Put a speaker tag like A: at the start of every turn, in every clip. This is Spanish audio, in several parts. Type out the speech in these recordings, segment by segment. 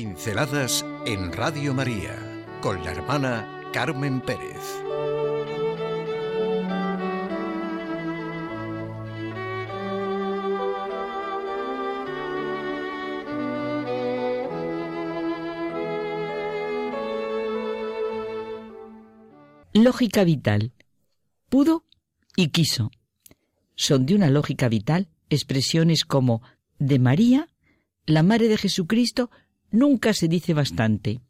A: Pinceladas en Radio María con la hermana Carmen Pérez.
B: Lógica vital. Pudo y quiso. Son de una lógica vital expresiones como de María, la Madre de Jesucristo, nunca se dice bastante.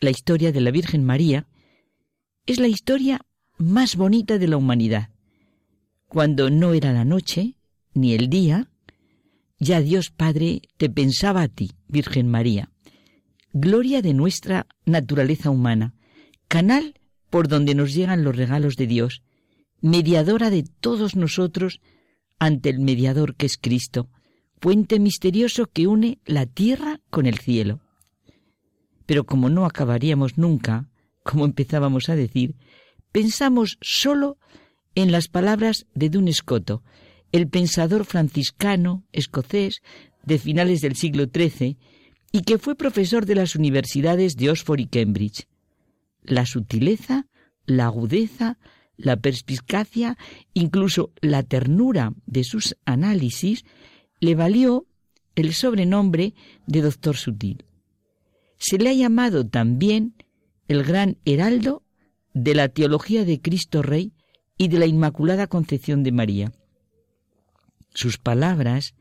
B: La historia de la Virgen María es la historia más bonita de la humanidad. Cuando no era la noche, ni el día, ya Dios Padre te pensaba a ti, Virgen María, gloria de nuestra naturaleza humana, canal por donde nos llegan los regalos de Dios, mediadora de todos nosotros ante el mediador que es Cristo, puente misterioso que une la tierra con el cielo. Pero como no acabaríamos nunca, como empezábamos a decir, pensamos solo en las palabras de Dun Escoto, el pensador franciscano escocés de finales del siglo XIII y que fue profesor de las universidades de Oxford y Cambridge. La sutileza, la agudeza, la perspicacia, incluso la ternura de sus análisis, le valió el sobrenombre de doctor sutil. Se le ha llamado también el gran heraldo de la teología de Cristo Rey y de la Inmaculada Concepción de María. Sus palabras,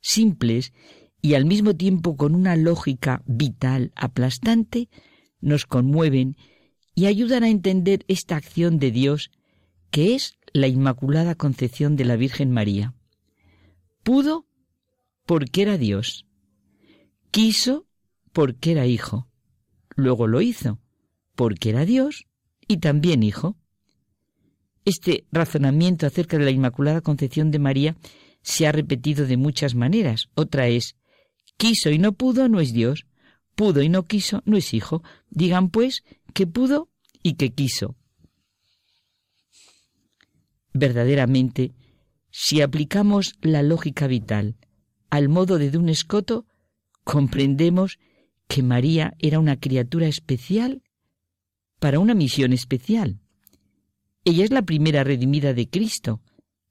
B: simples y al mismo tiempo con una lógica vital aplastante, nos conmueven y ayudan a entender esta acción de Dios que es la Inmaculada Concepción de la Virgen María. Pudo porque era Dios. Quiso porque era hijo. Luego lo hizo porque era Dios y también hijo. Este razonamiento acerca de la Inmaculada Concepción de María se ha repetido de muchas maneras. Otra es, quiso y no pudo no es Dios, pudo y no quiso no es hijo. Digan pues que pudo y que quiso. Verdaderamente, si aplicamos la lógica vital al modo de un escoto, comprendemos que María era una criatura especial para una misión especial. Ella es la primera redimida de Cristo,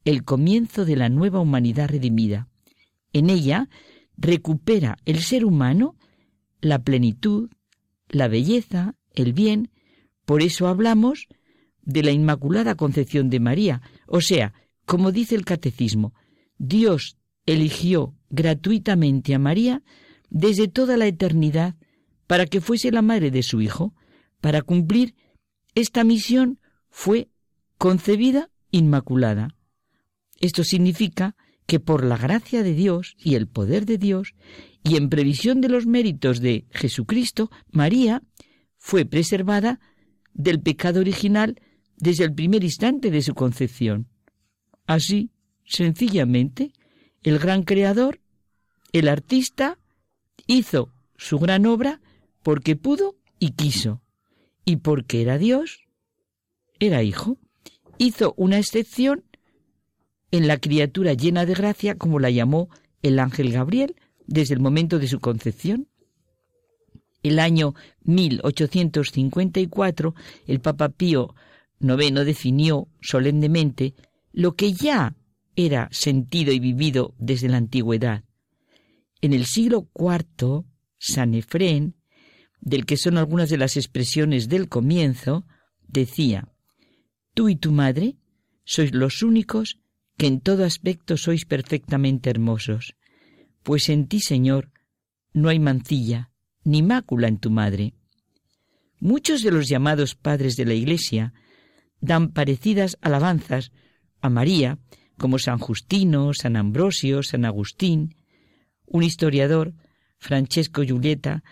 B: el comienzo de la nueva humanidad redimida. En ella recupera el ser humano la plenitud, la belleza, el bien. Por eso hablamos de la Inmaculada Concepción de María. O sea, como dice el Catecismo, Dios eligió gratuitamente a María desde toda la eternidad para que fuese la madre de su Hijo. Para cumplir esta misión fue concebida inmaculada. Esto significa que por la gracia de Dios y el poder de Dios, y en previsión de los méritos de Jesucristo, María fue preservada del pecado original desde el primer instante de su concepción. Así, sencillamente, el gran creador, el artista, hizo su gran obra porque pudo y quiso, y porque era Dios, era hijo. Hizo una excepción en la criatura llena de gracia, como la llamó el ángel Gabriel, desde el momento de su concepción. El año 1854, el Papa Pío IX definió solemnemente lo que ya era sentido y vivido desde la antigüedad. En el siglo IV, San Efrén, del que son algunas de las expresiones del comienzo, decía, Tú y tu madre sois los únicos que en todo aspecto sois perfectamente hermosos, pues en ti, Señor, no hay mancilla ni mácula en tu madre. Muchos de los llamados padres de la Iglesia dan parecidas alabanzas a María, como San Justino, San Ambrosio, San Agustín. Un historiador, Francesco Giulietta,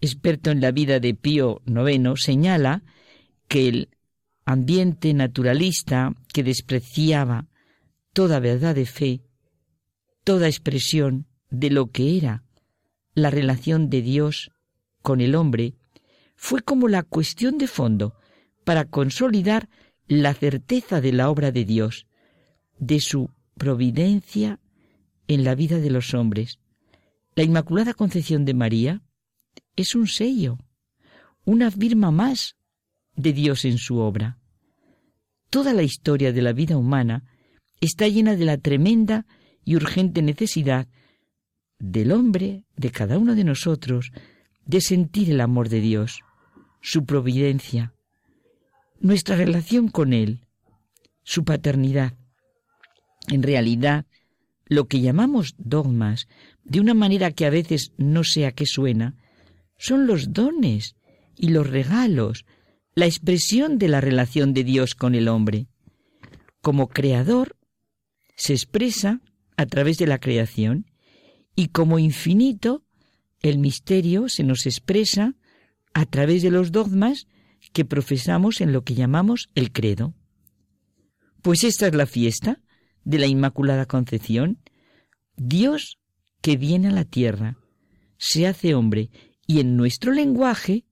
B: experto en la vida de Pío IX, señala que el ambiente naturalista que despreciaba toda verdad de fe, toda expresión de lo que era la relación de Dios con el hombre, fue como la cuestión de fondo para consolidar la certeza de la obra de Dios, de su providencia en la vida de los hombres. La Inmaculada Concepción de María es un sello, una firma más de Dios en su obra. Toda la historia de la vida humana está llena de la tremenda y urgente necesidad del hombre, de cada uno de nosotros, de sentir el amor de Dios, su providencia, nuestra relación con Él, su paternidad. En realidad, lo que llamamos dogmas, de una manera que a veces no sé a qué suena, son los dones y los regalos, la expresión de la relación de Dios con el hombre. Como creador, se expresa a través de la creación y como infinito, el misterio se nos expresa a través de los dogmas que profesamos en lo que llamamos el credo. Pues esta es la fiesta de la Inmaculada Concepción, Dios que viene a la tierra, se hace hombre y en nuestro lenguaje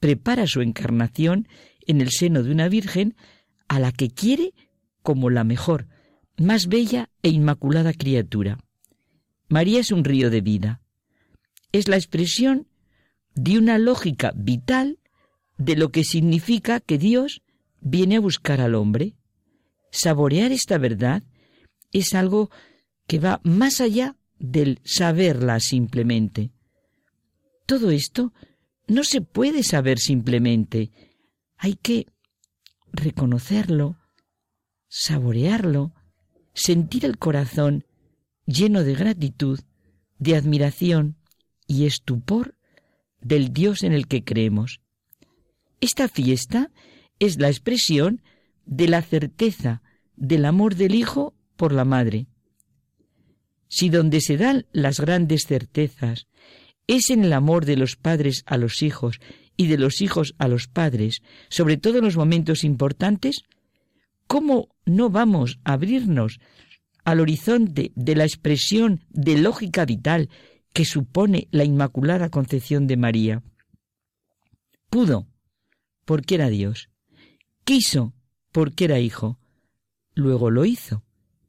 B: prepara su encarnación en el seno de una Virgen a la que quiere como la mejor, más bella e inmaculada criatura. María es un río de vida. Es la expresión de una lógica vital de lo que significa que Dios viene a buscar al hombre. Saborear esta verdad es algo que va más allá del saberla simplemente. Todo esto no se puede saber simplemente. Hay que reconocerlo, saborearlo, sentir el corazón lleno de gratitud, de admiración y estupor del Dios en el que creemos. Esta fiesta es la expresión de la certeza del amor del Hijo por la Madre. Si donde se dan las grandes certezas es en el amor de los padres a los hijos y de los hijos a los padres, sobre todo en los momentos importantes, ¿cómo no vamos a abrirnos al horizonte de la expresión de lógica vital que supone la Inmaculada Concepción de María? Pudo, porque era Dios. Quiso, porque era Hijo. Luego lo hizo,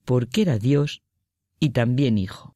B: porque era Dios y también Hijo.